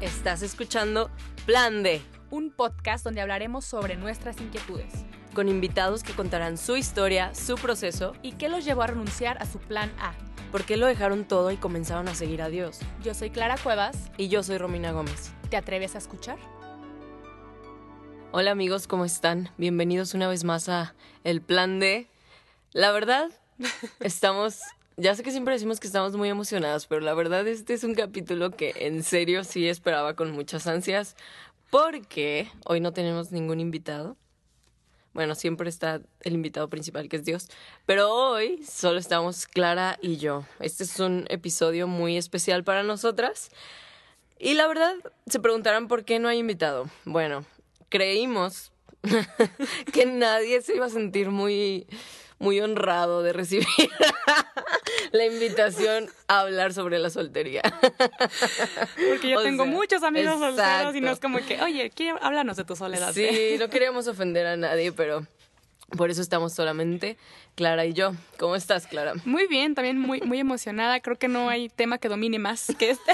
Estás escuchando Plan D, un podcast donde hablaremos sobre nuestras inquietudes con invitados que contarán su historia, su proceso y qué los llevó a renunciar a su plan A. por qué lo dejaron todo y comenzaron a seguir a Dios. Yo soy Clara Cuevas. Y yo soy Romina Gómez. ¿Te atreves a escuchar? Hola amigos, ¿cómo están? Bienvenidos una vez más a El Plan D. La verdad, estamos... Ya sé que siempre decimos que estamos muy emocionadas, pero la verdad este es un capítulo que en serio sí esperaba con muchas ansias, porque hoy no tenemos ningún invitado. Bueno, siempre está el invitado principal, que es Dios. Pero hoy solo estamos Clara y yo. Este es un episodio muy especial para nosotras. Y la verdad, se preguntarán por qué no hay invitado. Bueno, creímos que nadie se iba a sentir muy, muy honrado de recibir la invitación a hablar sobre la soltería. Porque yo O tengo sea, muchos amigos solteros y no es como que, oye, háblanos de tu soledad. Sí, no queríamos ofender a nadie, pero por eso estamos solamente Clara y yo. ¿Cómo estás, Clara? Muy bien, también muy, muy emocionada. Creo que no hay tema que domine más que este.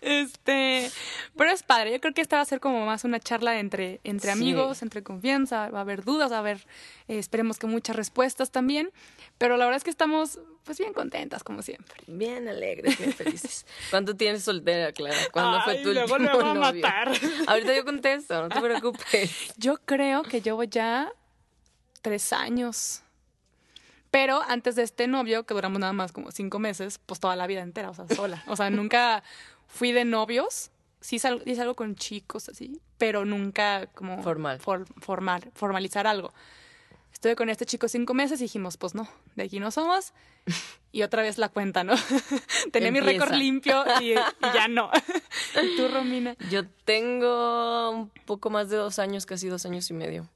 Este, pero es padre. Yo creo que esta va a ser como más una charla entre, entre Sí. amigos, entre confianza. Va a haber dudas, va a haber, eh, esperemos que muchas respuestas también. Pero la verdad es que estamos, pues, bien contentas, como siempre. Bien alegres, bien felices. ¿Cuánto tienes soltera, Clara? ¿Cuándo fue tu luego último a novio? matar. Ahorita yo contesto, no te preocupes. Yo creo que llevo ya tres años. Pero antes de este novio, que duramos nada más como cinco meses, pues toda la vida entera, o sea, sola. O sea, nunca fui de novios. Sí salgo, sí salgo con chicos así, pero nunca como... Formal. for- formal, formalizar algo. Estuve con este chico cinco meses y dijimos, pues no, de aquí no somos. Y otra vez la cuenta, ¿no? Tenía mi récord Empieza. limpio y, y ya no. ¿Y tú, Romina? Yo tengo un poco más de dos años, casi dos años y medio.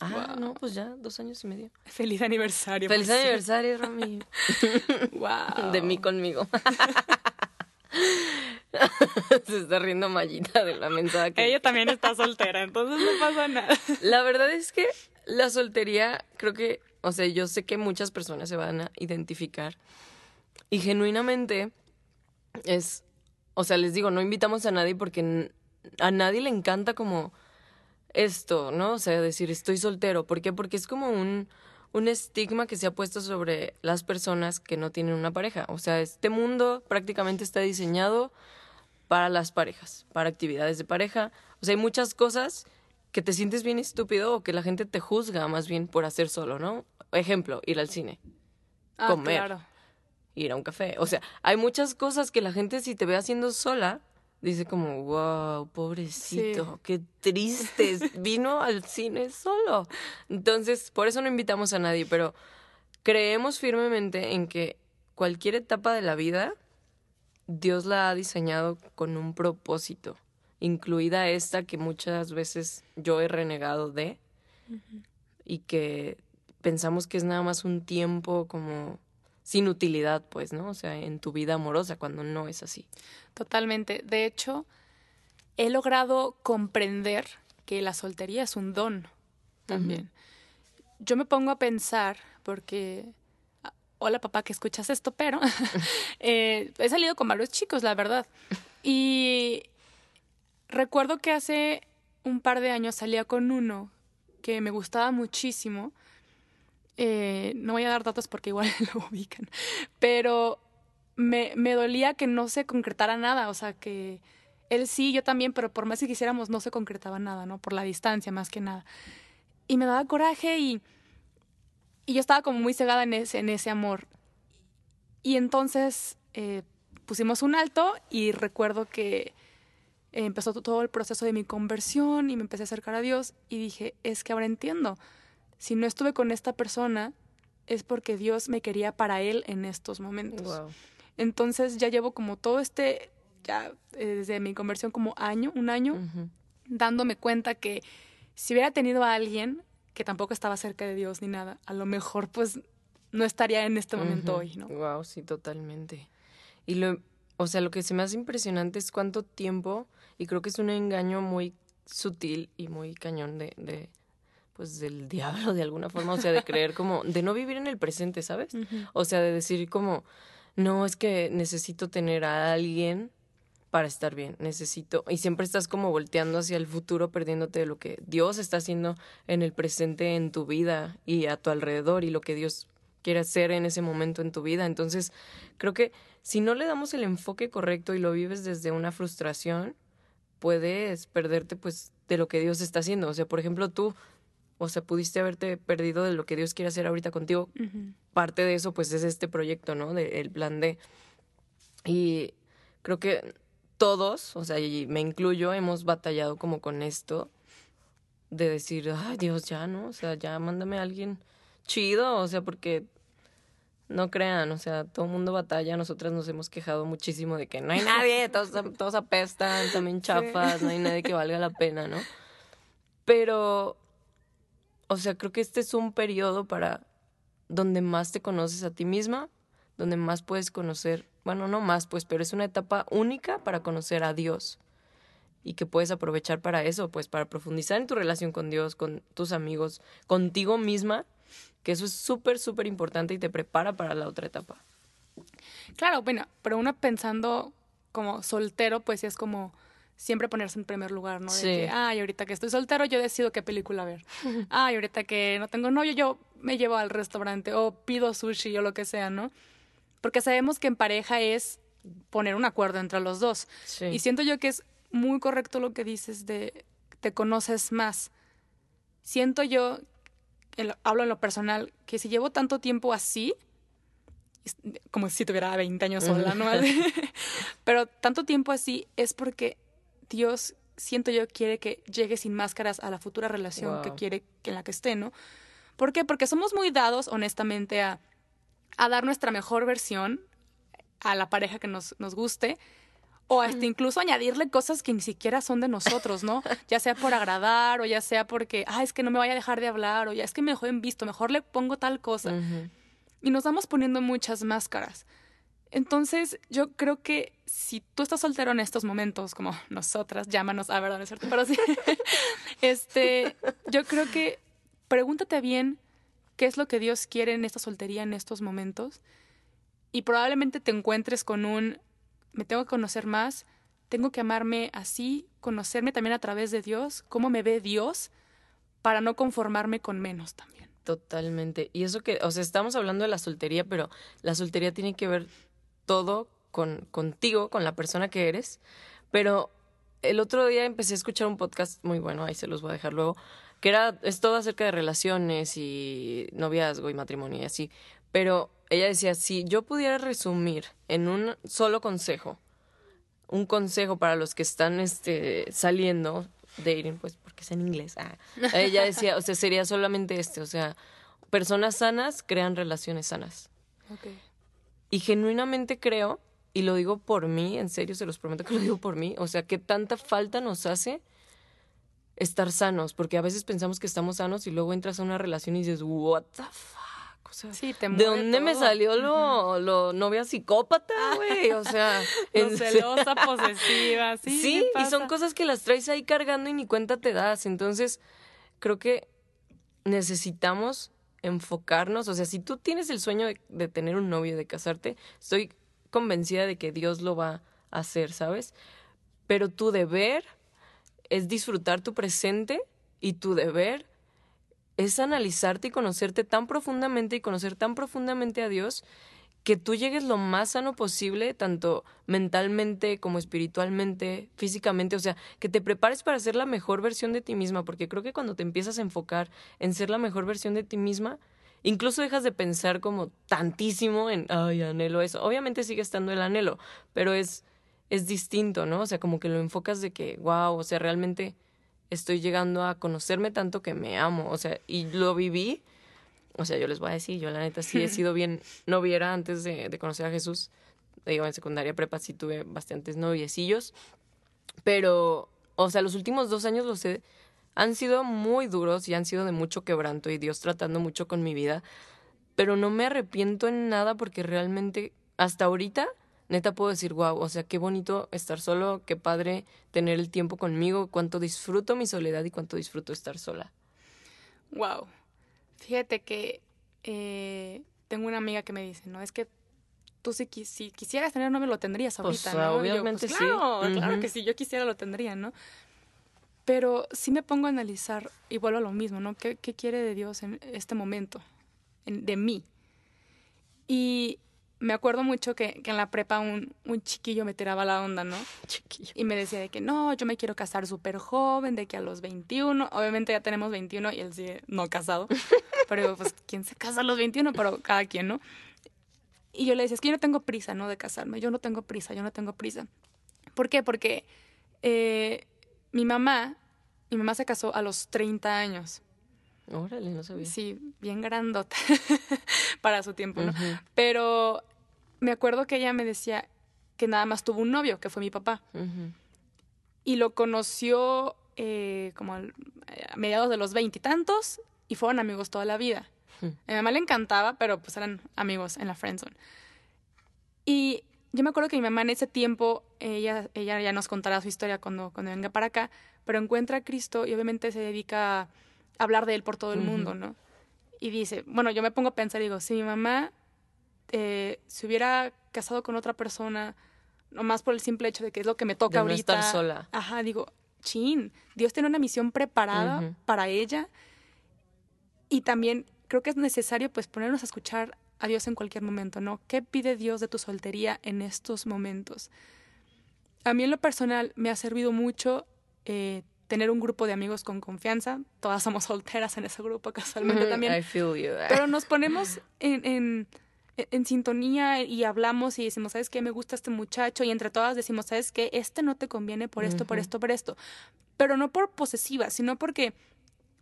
Ah, Wow. no, pues ya, dos años y medio. Feliz aniversario. Feliz aniversario, Romy. Wow. De mí conmigo. Se está riendo Mayita de la mensaje que Ella también está soltera, entonces no pasa nada. La verdad es que la soltería, creo que, o sea, yo sé que muchas personas se van a identificar y genuinamente es, o sea, les digo, no invitamos a nadie porque a nadie le encanta como esto, ¿no? O sea, decir estoy soltero. ¿Por qué? Porque es como un, un estigma que se ha puesto sobre las personas que no tienen una pareja. O sea, este mundo prácticamente está diseñado para las parejas, para actividades de pareja. O sea, hay muchas cosas que te sientes bien estúpido o que la gente te juzga más bien por hacer solo, ¿no? Ejemplo, ir al cine, Ah, Comer. claro. ir a un café. O sea, hay muchas cosas que la gente si te ve haciendo sola, dice como, wow, pobrecito, Sí. qué triste, vino al cine solo. Entonces, por eso no invitamos a nadie, pero creemos firmemente en que cualquier etapa de la vida, Dios la ha diseñado con un propósito, incluida esta que muchas veces yo he renegado de y que pensamos que es nada más un tiempo como sin utilidad, pues, ¿no? O sea, en tu vida amorosa, cuando no es así. Totalmente. De hecho, he logrado comprender que la soltería es un don también. Yo me pongo a pensar, porque, hola papá que escuchas esto, pero eh, he salido con varios chicos, la verdad. Y recuerdo que hace un par de años salía con uno que me gustaba muchísimo. Eh, no voy a dar datos porque igual lo ubican, pero me, me dolía que no se concretara nada, o sea, que él sí, yo también, pero por más que quisiéramos no se concretaba nada, ¿no? Por la distancia más que nada. Y me daba coraje y, y yo estaba como muy cegada en ese, en ese amor. Y entonces eh, pusimos un alto y recuerdo que eh, empezó todo el proceso de mi conversión y me empecé a acercar a Dios y dije, es que ahora entiendo, si no estuve con esta persona es porque Dios me quería para Él en estos momentos. Wow. Entonces ya llevo como todo este, ya eh, desde mi conversión como año, un año, dándome cuenta que si hubiera tenido a alguien que tampoco estaba cerca de Dios ni nada, a lo mejor pues no estaría en este momento hoy, ¿no? Wow, sí, totalmente. Y lo, o sea, lo que se me hace impresionante es cuánto tiempo, y creo que es un engaño muy sutil y muy cañón de, de pues del diablo de alguna forma, o sea, de creer como, de no vivir en el presente, ¿sabes? O sea, de decir como, no, es que necesito tener a alguien para estar bien, necesito, y siempre estás como volteando hacia el futuro, perdiéndote de lo que Dios está haciendo en el presente, en tu vida y a tu alrededor, y lo que Dios quiere hacer en ese momento en tu vida. Entonces, creo que si no le damos el enfoque correcto y lo vives desde una frustración, puedes perderte pues de lo que Dios está haciendo. O sea, por ejemplo, tú, o sea, pudiste haberte perdido de lo que Dios quiere hacer ahorita contigo. Parte de eso pues es este proyecto, ¿no? Del plan D. Y creo que todos, o sea, y me incluyo, hemos batallado como con esto de decir, ay Dios, ya, ¿no? O sea, ya mándame a alguien chido, o sea, porque no crean, o sea, todo el mundo batalla, nosotras nos hemos quejado muchísimo de que no hay nadie, todos, todos apestan, también chafas, no hay nadie que valga la pena, ¿no? Pero, o sea, creo que este es un periodo para donde más te conoces a ti misma, donde más puedes conocer bueno, no más, pues, pero es una etapa única para conocer a Dios y que puedes aprovechar para eso, pues, para profundizar en tu relación con Dios, con tus amigos, contigo misma, que eso es súper, súper importante y te prepara para la otra etapa. Claro, bueno, pero uno pensando como soltero, pues es como siempre ponerse en primer lugar, ¿no? De sí. que, ay, ahorita que estoy soltero, yo decido qué película ver. ay, ahorita que no tengo novio, yo me llevo al restaurante o pido sushi o lo que sea, ¿no? Porque sabemos que en pareja es poner un acuerdo entre los dos. Y siento yo que es muy correcto lo que dices de te conoces más. Siento yo, hablo en lo personal, que si llevo tanto tiempo así, como si tuviera 20 años sola, ¿no? Pero tanto tiempo así es porque Dios, siento yo, quiere que llegue sin máscaras a la futura relación que quiere que en la que esté, ¿no? ¿Por qué? Porque somos muy dados, honestamente, a a dar nuestra mejor versión a la pareja que nos, nos guste o hasta incluso añadirle cosas que ni siquiera son de nosotros, ¿no? Ya sea por agradar o ya sea porque, ah, es que no me vaya a dejar de hablar o ya es que me dejó en visto, mejor le pongo tal cosa. Y nos vamos poniendo muchas máscaras. Entonces, yo creo que si tú estás soltero en estos momentos, como nosotras, llámanos, a ah, verdad, no es cierto, pero sí, este, yo creo que pregúntate bien qué es lo que Dios quiere en esta soltería en estos momentos. Y probablemente te encuentres con un, me tengo que conocer más, tengo que amarme así, conocerme también a través de Dios, cómo me ve Dios, para no conformarme con menos también. Totalmente. Y eso que, o sea, estamos hablando de la soltería, pero la soltería tiene que ver todo con contigo, con la persona que eres. Pero el otro día empecé a escuchar un podcast muy bueno, ahí se los voy a dejar luego, que era, es todo acerca de relaciones y noviazgo y matrimonio y así. Pero ella decía, si yo pudiera resumir en un solo consejo, un consejo para los que están este, saliendo, dating, pues porque es en inglés, ah, ella decía, o sea, sería solamente este, o sea, personas sanas crean relaciones sanas. Y genuinamente creo, y lo digo por mí, en serio, se los prometo que lo digo por mí, o sea, que tanta falta nos hace estar sanos, porque a veces pensamos que estamos sanos y luego entras a una relación y dices, what the fuck. O sea, ¿De dónde me salió lo, lo novia psicópata, ah. güey? O sea, en... celosa, posesiva, sí. Sí, y son cosas que las traes ahí cargando y ni cuenta te das. Entonces, creo que necesitamos enfocarnos. O sea, si tú tienes el sueño de, de tener un novio, de casarte, estoy convencida de que Dios lo va a hacer, ¿sabes? Pero tu deber es disfrutar tu presente y tu deber es analizarte y conocerte tan profundamente y conocer tan profundamente a Dios que tú llegues lo más sano posible, tanto mentalmente como espiritualmente, físicamente, o sea, que te prepares para ser la mejor versión de ti misma, porque creo que cuando te empiezas a enfocar en ser la mejor versión de ti misma, incluso dejas de pensar como tantísimo en, ay, anhelo eso. Obviamente sigue estando el anhelo, pero es es distinto, ¿no? O sea, como que lo enfocas de que, wow, o sea, realmente estoy llegando a conocerme tanto que me amo, o sea, y lo viví. O sea, yo les voy a decir, yo la neta sí he sido bien noviera antes de, de conocer a Jesús. Digo, en secundaria prepa sí tuve bastantes noviecillos, pero, o sea, los últimos dos años los he, han sido muy duros y han sido de mucho quebranto y Dios tratando mucho con mi vida, pero no me arrepiento en nada porque realmente hasta ahorita neta puedo decir, wow, o sea, qué bonito estar solo, qué padre tener el tiempo conmigo, cuánto disfruto mi soledad y cuánto disfruto estar sola. Wow. Fíjate que eh, tengo una amiga que me dice, no, es que tú si, si quisieras tener un novio lo tendrías Pues, ahorita, ¿no? Y yo, obviamente pues, sí. claro, claro que si yo quisiera lo tendría, ¿no? Pero sí me pongo a analizar y vuelvo a lo mismo, ¿no? ¿Qué, qué quiere de Dios en este momento? En- de mí. Y me acuerdo mucho que, que en la prepa un, un chiquillo me tiraba la onda, ¿no? Chiquillo. Y me decía de que no, yo me quiero casar súper joven, de que a los 21, obviamente ya tenemos 21 y él sigue no casado. Pero digo, pues, ¿quién se casa a los 21? Pero cada quien, ¿no? Y yo le decía, es que yo no tengo prisa, ¿no? De casarme, yo no tengo prisa, yo no tengo prisa. ¿Por qué? Porque eh, mi mamá, mi mamá se casó a los 30 años. Órale, no sabía. Sí, bien grandota para su tiempo, ¿no? Pero me acuerdo que ella me decía que nada más tuvo un novio, que fue mi papá. Y lo conoció eh, como al- a mediados de los veintitantos y, fueron amigos toda la vida. A mi mamá le encantaba, pero pues eran amigos en la friendzone. Y yo me acuerdo que mi mamá en ese tiempo, ella, ella ya nos contará su historia cuando, cuando venga para acá, pero encuentra a Cristo y obviamente se dedica a hablar de él por todo el mundo, ¿no? Y dice, bueno, yo me pongo a pensar y digo, si mi mamá eh, se hubiera casado con otra persona, nomás por el simple hecho de que es lo que me toca De no ahorita. estar sola. Ajá, digo, chin, Dios tiene una misión preparada para ella y también creo que es necesario pues ponernos a escuchar a Dios en cualquier momento, ¿no? ¿Qué pide Dios de tu soltería en estos momentos? A mí en lo personal me ha servido mucho eh, tener un grupo de amigos con confianza. Todas somos solteras en ese grupo casualmente también. I feel you. Pero nos ponemos en, en, en sintonía y hablamos y decimos, ¿sabes qué? Me gusta este muchacho. Y entre todas decimos, ¿sabes qué? Este no te conviene por esto, por esto, por esto. Pero no por posesiva, sino porque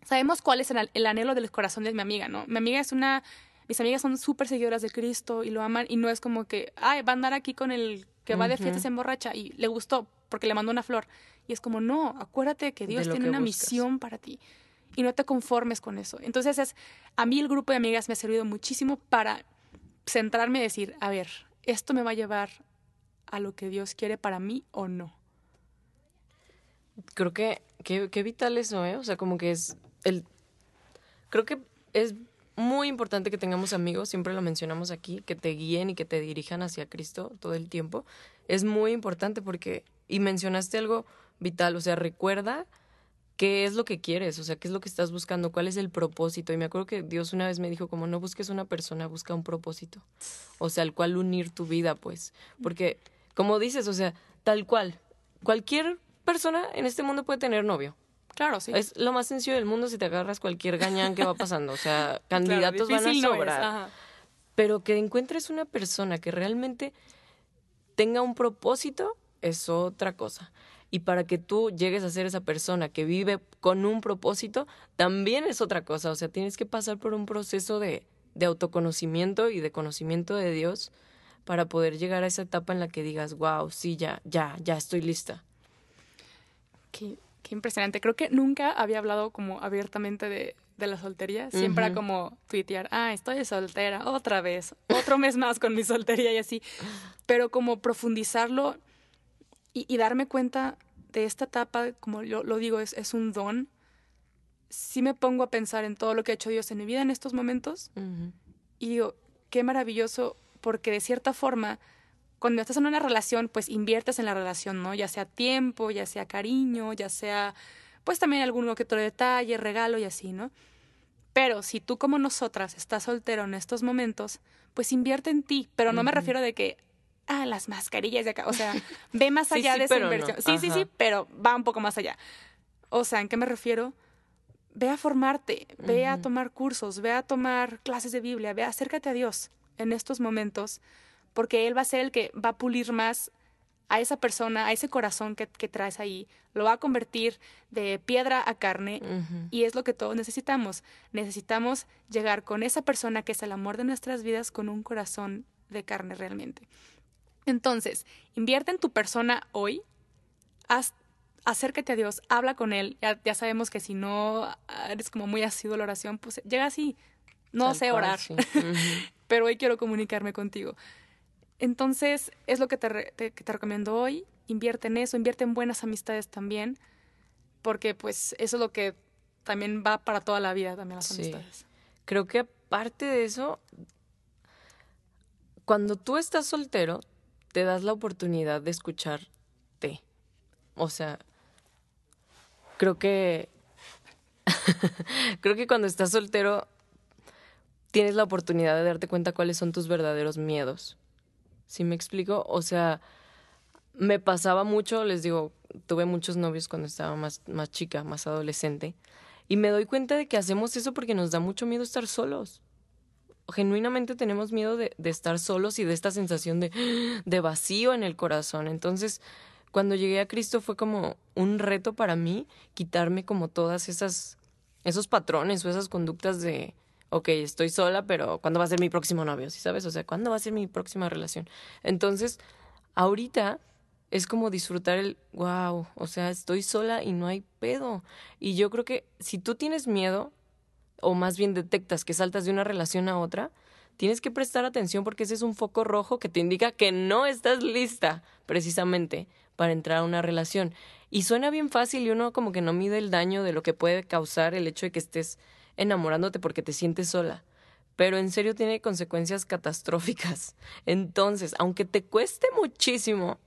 sabemos cuál es el, el anhelo del corazón de mi amiga, ¿no? Mi amiga es una... Mis amigas son súper seguidoras de Cristo y lo aman y no es como que, ay, va a andar aquí con el que va de fiesta y se emborracha y le gustó porque le mandó una flor. Y es como, no, acuérdate que Dios tiene que una buscas. misión para ti y no te conformes con eso. Entonces es, a mí el grupo de amigas me ha servido muchísimo para centrarme y decir, a ver, ¿esto me va a llevar a lo que Dios quiere para mí o no? Creo que, que, vital eso, ¿eh? O sea, como que es el... Creo que es muy importante que tengamos amigos, siempre lo mencionamos aquí, que te guíen y que te dirijan hacia Cristo todo el tiempo. Es muy importante porque... Y mencionaste algo vital, o sea, recuerda qué es lo que quieres, o sea, qué es lo que estás buscando, cuál es el propósito. Y me acuerdo que Dios una vez me dijo, como no busques una persona, busca un propósito. O sea, al cual unir tu vida, pues. Porque, como dices, o sea, tal cual, cualquier persona en este mundo puede tener novio. Claro, sí. Es lo más sencillo del mundo si te agarras cualquier gañán que va pasando. O sea, Claro, candidatos van a no sobrar. ajá. Pero que encuentres una persona que realmente tenga un propósito es otra cosa. Y para que tú llegues a ser esa persona que vive con un propósito, también es otra cosa. O sea, tienes que pasar por un proceso de, de autoconocimiento y de conocimiento de Dios para poder llegar a esa etapa en la que digas, wow, sí, ya, ya, ya estoy lista. Qué, qué impresionante. Creo que nunca había hablado como abiertamente de, de la soltería. Siempre era como tuitear, ah, estoy soltera, otra vez, otro mes más con mi soltería y así. Pero como profundizarlo y, y darme cuenta de esta etapa, como yo lo digo, es, es un don. Sí me pongo a pensar en todo lo que ha hecho Dios en mi vida en estos momentos y digo, qué maravilloso, porque de cierta forma, cuando estás en una relación, pues inviertes en la relación, ¿no? Ya sea tiempo, ya sea cariño, ya sea, pues también algún que otro detalle, regalo y así, ¿no? Pero si tú como nosotras estás soltero en estos momentos, pues invierte en ti, pero no me refiero de que, ah, las mascarillas de acá, o sea, ve más allá sí, de esa no. inversión. Sí, sí, Ajá. sí, pero va un poco más allá. O sea, ¿en qué me refiero? Ve a formarte, ve a tomar cursos, ve a tomar clases de Biblia, ve, acércate a Dios en estos momentos, porque Él va a ser el que va a pulir más a esa persona, a ese corazón que, que traes ahí, lo va a convertir de piedra a carne y es lo que todos necesitamos. Necesitamos llegar con esa persona que es el amor de nuestras vidas con un corazón de carne realmente. Entonces, invierte en tu persona hoy, haz- acércate a Dios, habla con Él. Ya, ya sabemos que si no ah, eres como muy asiduo a la oración, pues llega así. No Tal sé orar, pero hoy quiero comunicarme contigo. Entonces, es lo que te, re- te- que te recomiendo hoy. Invierte en eso, invierte en buenas amistades también, porque pues eso es lo que también va para toda la vida, también las Sí. amistades. Creo que aparte de eso, cuando tú estás soltero, te das la oportunidad de escucharte. O sea, creo que creo que cuando estás soltero tienes la oportunidad de darte cuenta cuáles son tus verdaderos miedos. ¿Sí me explico? O sea, me pasaba mucho, les digo, tuve muchos novios cuando estaba más, más chica, más adolescente, y me doy cuenta de que hacemos eso porque nos da mucho miedo estar solos. Genuinamente tenemos miedo de, estar solos y de esta sensación de, de vacío en el corazón. Entonces, cuando llegué a Cristo fue como un reto para mí quitarme como todas esas esos patrones o esas conductas de ok, estoy sola, pero ¿cuándo va a ser mi próximo novio? ¿Sí sabes? O sea, ¿cuándo va a ser mi próxima relación? Entonces, ahorita es como disfrutar el wow, o sea, estoy sola y no hay pedo. Y yo creo que si tú tienes miedo, o más bien detectas que saltas de una relación a otra, tienes que prestar atención porque ese es un foco rojo que te indica que no estás lista precisamente para entrar a una relación. Y suena bien fácil y uno como que no mide el daño de lo que puede causar el hecho de que estés enamorándote porque te sientes sola. Pero en serio tiene consecuencias catastróficas. Entonces, aunque te cueste muchísimo,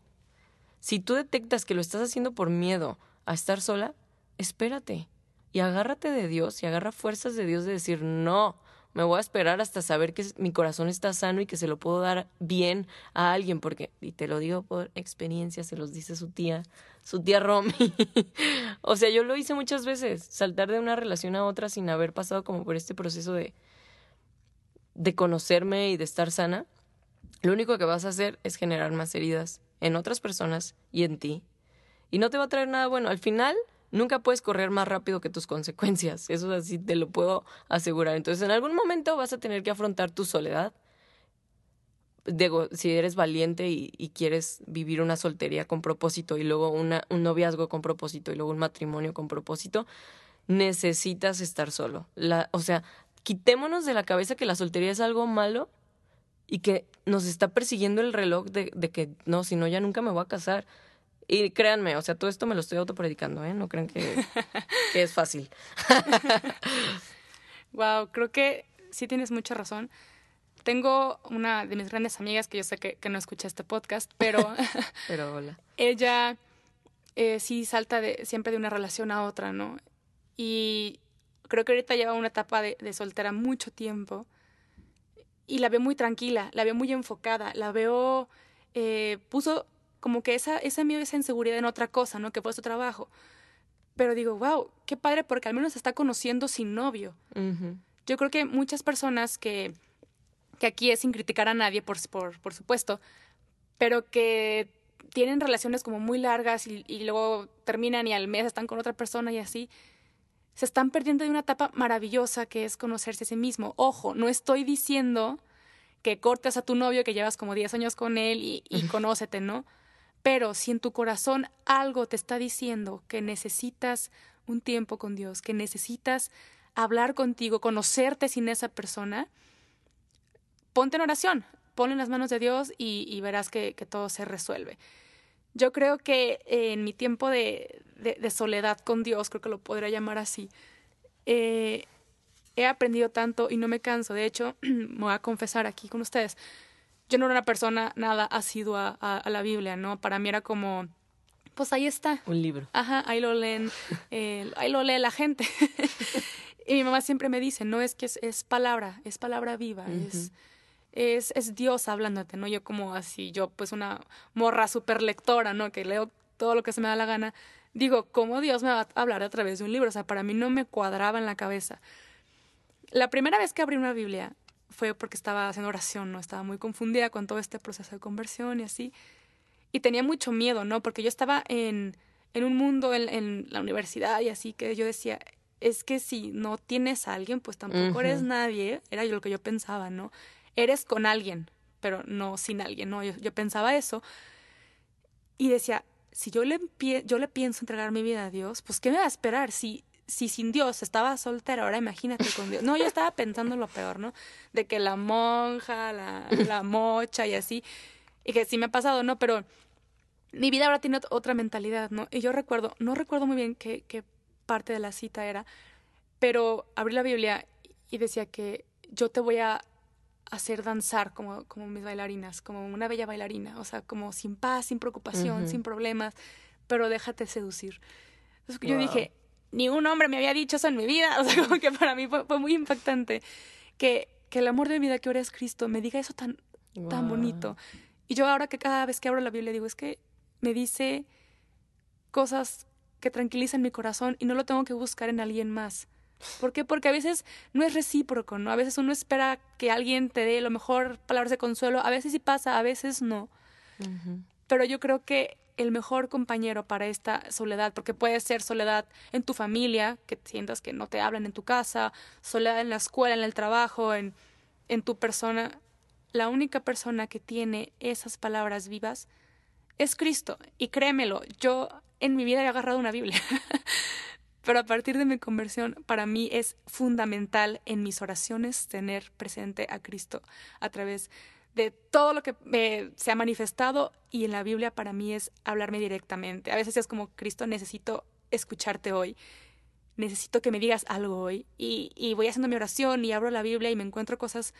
si tú detectas que lo estás haciendo por miedo a estar sola, espérate y agárrate de Dios y agarra fuerzas de Dios de decir, no, me voy a esperar hasta saber que mi corazón está sano y que se lo puedo dar bien a alguien, porque, y te lo digo por experiencia, se los dice su tía, su tía Romy. o sea, yo lo hice muchas veces, saltar de una relación a otra sin haber pasado como por este proceso de, de conocerme y de estar sana. Lo único que vas a hacer es generar más heridas en otras personas y en ti. Y no te va a traer nada bueno. Al final, nunca puedes correr más rápido que tus consecuencias. Eso así te lo puedo asegurar. Entonces, en algún momento vas a tener que afrontar tu soledad. Digo, si eres valiente y, quieres vivir una soltería con propósito y luego una, un noviazgo con propósito y luego un matrimonio con propósito, necesitas estar solo. La, o sea, quitémonos de la cabeza que la soltería es algo malo y que nos está persiguiendo el reloj de, de que no, si no, ya nunca me voy a casar y créanme, o sea, todo esto me lo estoy autopredicando, ¿eh? No crean que, es fácil. wow, creo que sí tienes mucha razón. Tengo una de mis grandes amigas que yo sé que, no escucha este podcast, pero. pero hola. Ella eh, sí salta de, siempre de una relación a otra, ¿no? Y creo que ahorita lleva una etapa de, de soltera mucho tiempo. Y la veo muy tranquila, la veo muy enfocada, la veo. Eh, puso como que esa, esa miedo, esa inseguridad en otra cosa, ¿no? Que fue su trabajo. Pero digo, wow, qué padre porque al menos se está conociendo sin novio. Yo creo que muchas personas que, que aquí es sin criticar a nadie, por, por, por supuesto, pero que tienen relaciones como muy largas y, y, luego terminan y al mes están con otra persona y así, se están perdiendo de una etapa maravillosa que es conocerse a sí mismo. Ojo, no estoy diciendo que cortes a tu novio que llevas como 10 años con él y, y conócete, ¿no? Pero si en tu corazón algo te está diciendo que necesitas un tiempo con Dios, que necesitas hablar contigo, conocerte sin esa persona, ponte en oración, ponle en las manos de Dios y, verás que, todo se resuelve. Yo creo que en mi tiempo de, soledad con Dios, creo que lo podría llamar así, eh, he aprendido tanto y no me canso. De hecho, me voy a confesar aquí con ustedes yo no era una persona nada asidua a, a, la Biblia, ¿no? Para mí era como, pues ahí está. Un libro. Ajá, ahí lo leen, eh, ahí lo lee la gente. y mi mamá siempre me dice, no es que es, palabra, es palabra viva, es, es, es Dios hablándote, ¿no? Yo como así, yo pues una morra súper lectora, ¿no? Que leo todo lo que se me da la gana. Digo, ¿cómo Dios me va a hablar a través de un libro? O sea, para mí no me cuadraba en la cabeza. La primera vez que abrí una Biblia, fue porque estaba haciendo oración, ¿no? Estaba muy confundida con todo este proceso de conversión y así. Y tenía mucho miedo, ¿no? Porque yo estaba en, en un mundo, en, en, la universidad y así, que yo decía, es que si no tienes a alguien, pues tampoco eres nadie. Era lo que yo pensaba, ¿no? Eres con alguien, pero no sin alguien, ¿no? Yo, yo pensaba eso. Y decía, si yo le, yo le pienso entregar mi vida a Dios, pues ¿qué me va a esperar? Si, si sin Dios estaba soltera, ahora imagínate con Dios. No, yo estaba pensando lo peor, ¿no? De que la monja, la, la mocha y así. Y que sí me ha pasado, ¿no? Pero mi vida ahora tiene otra mentalidad, ¿no? Y yo recuerdo, no recuerdo muy bien qué, qué parte de la cita era, pero abrí la Biblia y decía que yo te voy a hacer danzar como, como mis bailarinas, como una bella bailarina, o sea, como sin paz, sin preocupación, sin problemas, pero déjate seducir. Entonces, Yo dije, ni un hombre me había dicho eso en mi vida, o sea, como que para mí fue, muy impactante que, que, el amor de mi vida que ahora es Cristo me diga eso tan, tan bonito. Y yo ahora que cada vez que abro la Biblia digo, es que me dice cosas que tranquilizan mi corazón y no lo tengo que buscar en alguien más. ¿Por qué? Porque a veces no es recíproco, ¿no? A veces uno espera que alguien te dé lo mejor palabras de consuelo, a veces sí pasa, a veces no. Pero yo creo que el mejor compañero para esta soledad, porque puede ser soledad en tu familia, que sientas que no te hablan en tu casa, soledad en la escuela, en el trabajo, en, en tu persona, la única persona que tiene esas palabras vivas es Cristo. Y créemelo, yo en mi vida he agarrado una Biblia. Pero a partir de mi conversión, para mí es fundamental en mis oraciones tener presente a Cristo a través de todo lo que se ha manifestado y en la Biblia para mí es hablarme directamente. A veces es como, Cristo, necesito escucharte hoy, necesito que me digas algo hoy y, voy haciendo mi oración y abro la Biblia y me encuentro cosas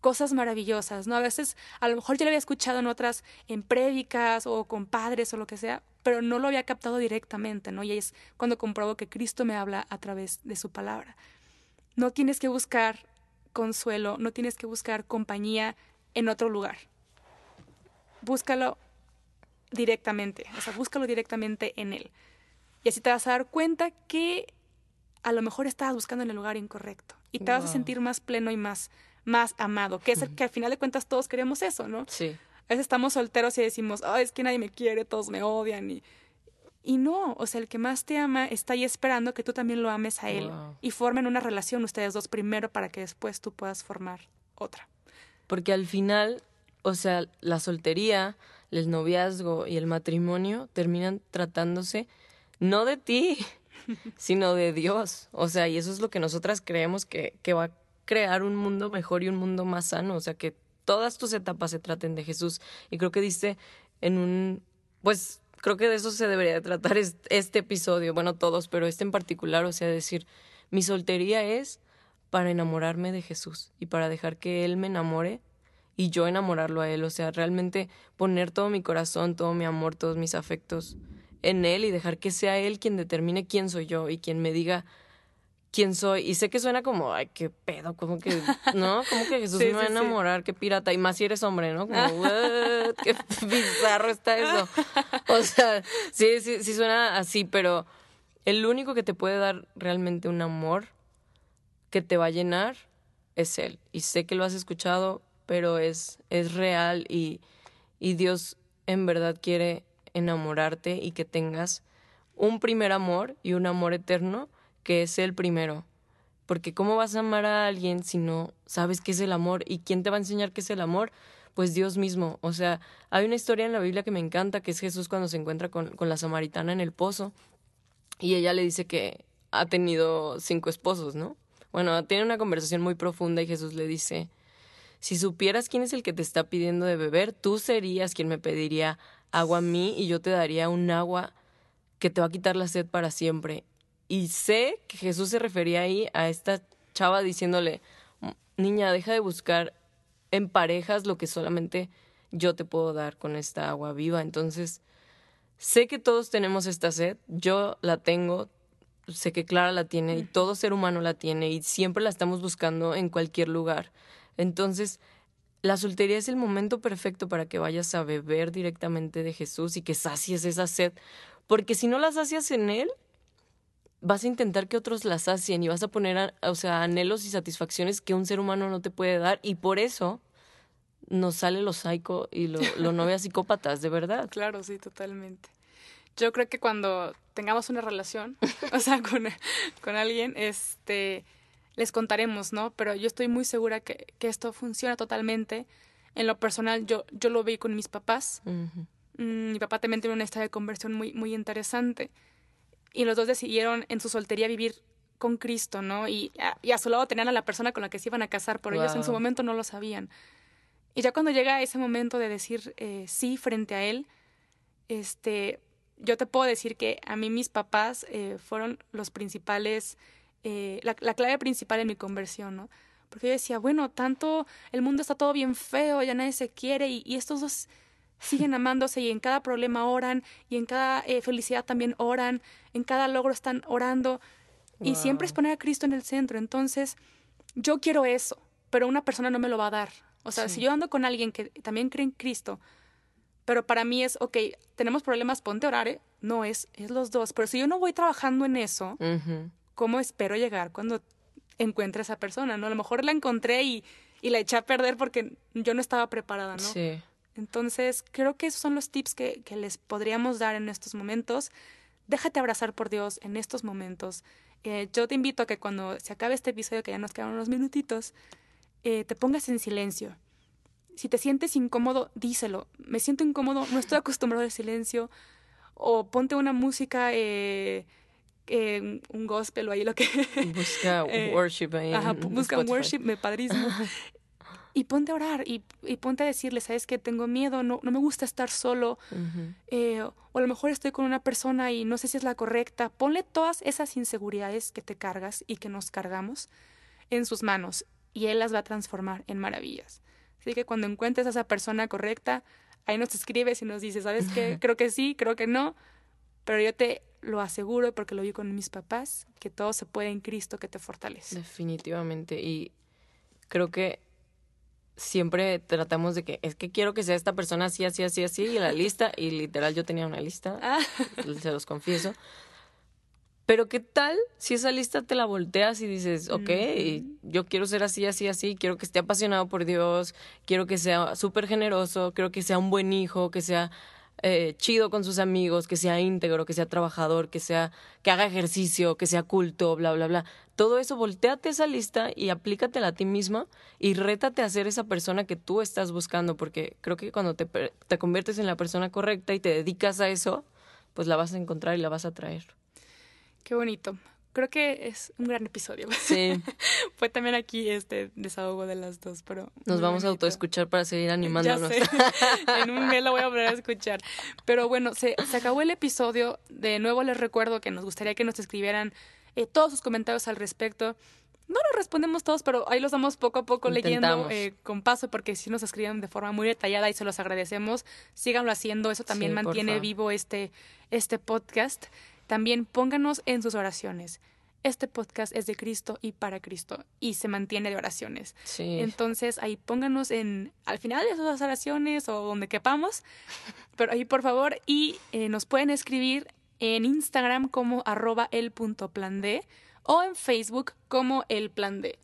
cosas maravillosas, ¿no? A veces, a lo mejor yo lo había escuchado en otras, en prédicas o con padres o lo que sea, pero no lo había captado directamente, ¿no? Y es cuando compruebo que Cristo me habla a través de su palabra. No tienes que buscar consuelo, no tienes que buscar compañía en otro lugar. Búscalo directamente, o sea, búscalo directamente en Él. Y así te vas a dar cuenta que a lo mejor estabas buscando en el lugar incorrecto y te vas a sentir más pleno y más más amado, que es el que al final de cuentas todos queremos eso, ¿no? Sí. A veces estamos solteros y decimos, oh, es que nadie me quiere, todos me odian y... Y no, o sea, el que más te ama está ahí esperando que tú también lo ames a él y formen una relación ustedes dos primero para que después tú puedas formar otra. Porque al final, o sea, la soltería, el noviazgo y el matrimonio terminan tratándose no de ti, sino de Dios. O sea, y eso es lo que nosotras creemos que, que va crear un mundo mejor y un mundo más sano, o sea, que todas tus etapas se traten de Jesús. Y creo que diste en un, pues creo que de eso se debería tratar este episodio, bueno, todos, pero este en particular, o sea, decir, mi soltería es para enamorarme de Jesús y para dejar que Él me enamore y yo enamorarlo a Él, o sea, realmente poner todo mi corazón, todo mi amor, todos mis afectos en Él y dejar que sea Él quien determine quién soy yo y quien me diga quién soy. Y sé que suena como, ay, qué pedo, como que, ¿no? Como que Jesús me va a enamorar, qué pirata. Y más si eres hombre, ¿no? Como, what, qué bizarro está eso. O sea, sí, sí, sí suena así, pero el único que te puede dar realmente un amor que te va a llenar es Él. Y sé que lo has escuchado, pero es, es real y, y Dios en verdad quiere enamorarte y que tengas un primer amor y un amor eterno que es el primero. Porque ¿cómo vas a amar a alguien si no sabes qué es el amor? ¿Y quién te va a enseñar qué es el amor? Pues Dios mismo. O sea, hay una historia en la Biblia que me encanta, que es Jesús cuando se encuentra con, con la samaritana en el pozo y ella le dice que ha tenido cinco esposos, ¿no? Bueno, tiene una conversación muy profunda y Jesús le dice, si supieras quién es el que te está pidiendo de beber, tú serías quien me pediría agua a mí y yo te daría un agua que te va a quitar la sed para siempre. Y sé que Jesús se refería ahí a esta chava diciéndole, niña, deja de buscar en parejas lo que solamente yo te puedo dar con esta agua viva. Entonces, sé que todos tenemos esta sed, yo la tengo, sé que Clara la tiene y todo ser humano la tiene y siempre la estamos buscando en cualquier lugar. Entonces, la soltería es el momento perfecto para que vayas a beber directamente de Jesús y que sacies esa sed, porque si no la sacias en Él, vas a intentar que otros las sacien y vas a poner, o sea, anhelos y satisfacciones que un ser humano no te puede dar y por eso nos sale lo psycho y lo, lo novia psicópatas, de verdad. Claro, sí, totalmente. Yo creo que cuando tengamos una relación, o sea, con, con alguien, este, les contaremos, ¿no? Pero yo estoy muy segura que, que esto funciona totalmente. En lo personal, yo, yo lo vi con mis papás. Mm, mi papá también tiene una historia de conversión muy, muy interesante y los dos decidieron en su soltería vivir con Cristo, ¿no? Y a, su lado tenían a la persona con la que se iban a casar, pero ellos en su momento no lo sabían. Y ya cuando llega ese momento de decir eh, sí frente a él, este, yo te puedo decir que a mí mis papás eh, fueron los principales, eh, la, clave principal en mi conversión, ¿no? Porque yo decía, bueno, tanto el mundo está todo bien feo, ya nadie se quiere y, y estos dos siguen amándose y en cada problema oran y en cada eh, felicidad también oran, en cada logro están orando y siempre es poner a Cristo en el centro. Entonces, yo quiero eso, pero una persona no me lo va a dar. O sea, si yo ando con alguien que también cree en Cristo, pero para mí es, ok, tenemos problemas, ponte a orar, ¿eh? no es, es los dos. Pero si yo no voy trabajando en eso, ¿cómo espero llegar cuando encuentre a esa persona? ¿no? A lo mejor la encontré y, y la eché a perder porque yo no estaba preparada, ¿no? Sí. Entonces, creo que esos son los tips que, que les podríamos dar en estos momentos. Déjate abrazar por Dios en estos momentos. Eh, yo te invito a que cuando se acabe este episodio, que ya nos quedan unos minutitos, eh, te pongas en silencio. Si te sientes incómodo, díselo. Me siento incómodo, no estoy acostumbrado al silencio. O ponte una música, eh, un gospel o ahí lo que... Busca worship ahí. Ajá, busca un worship, me padrísimo. y ponte a orar y, y, ponte a decirle, sabes que tengo miedo, no, no me gusta estar solo, eh, o a lo mejor estoy con una persona y no sé si es la correcta. Ponle todas esas inseguridades que te cargas y que nos cargamos en sus manos y Él las va a transformar en maravillas. Así que cuando encuentres a esa persona correcta, ahí nos escribes y nos dices, ¿sabes qué? Creo que sí, creo que no, pero yo te lo aseguro porque lo vi con mis papás, que todo se puede en Cristo que te fortalece. Definitivamente. Y creo que siempre tratamos de que es que quiero que sea esta persona así, así, así, así, y la lista, y literal yo tenía una lista, ah. se los confieso. Pero ¿qué tal si esa lista te la volteas y dices, ok, yo quiero ser así, así, así, quiero que esté apasionado por Dios, quiero que sea súper generoso, quiero que sea un buen hijo, que sea eh, chido con sus amigos, que sea íntegro, que sea trabajador, que sea, que haga ejercicio, que sea culto, bla, bla, bla. Todo eso, volteate esa lista y aplícatela a ti misma y rétate a ser esa persona que tú estás buscando, porque creo que cuando te, te conviertes en la persona correcta y te dedicas a eso, pues la vas a encontrar y la vas a traer. Qué bonito creo que es un gran episodio. Sí. Fue también aquí este desahogo de las dos, pero... Nos vamos a autoescuchar para seguir animándonos. Ya sé. en un mes lo voy a volver a escuchar. Pero bueno, se, se acabó el episodio. De nuevo les recuerdo que nos gustaría que nos escribieran eh, todos sus comentarios al respecto. No los respondemos todos, pero ahí los vamos poco a poco leyendo eh, con paso, porque si nos escriben de forma muy detallada y se los agradecemos, síganlo haciendo. Eso también mantiene vivo este, este podcast. También pónganos en sus oraciones. Este podcast es de Cristo y para Cristo y se mantiene de oraciones. Entonces ahí pónganos en al final de sus oraciones o donde quepamos, pero ahí por favor y eh, nos pueden escribir en Instagram como arroba el punto plan D o en Facebook como el plan D.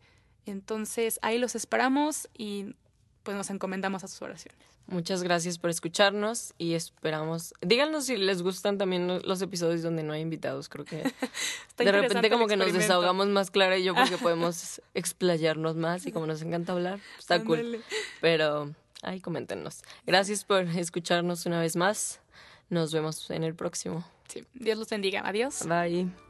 Entonces ahí los esperamos y pues nos encomendamos a sus oraciones. Muchas gracias por escucharnos y esperamos. Díganos si les gustan también los episodios donde no hay invitados. Creo que de repente como que nos desahogamos más Clara y yo porque podemos explayarnos más y como nos encanta hablar, está cool. Pero ahí coméntenos. Gracias por escucharnos una vez más. Nos vemos en el próximo. Sí, Dios los bendiga. Adiós. Bye.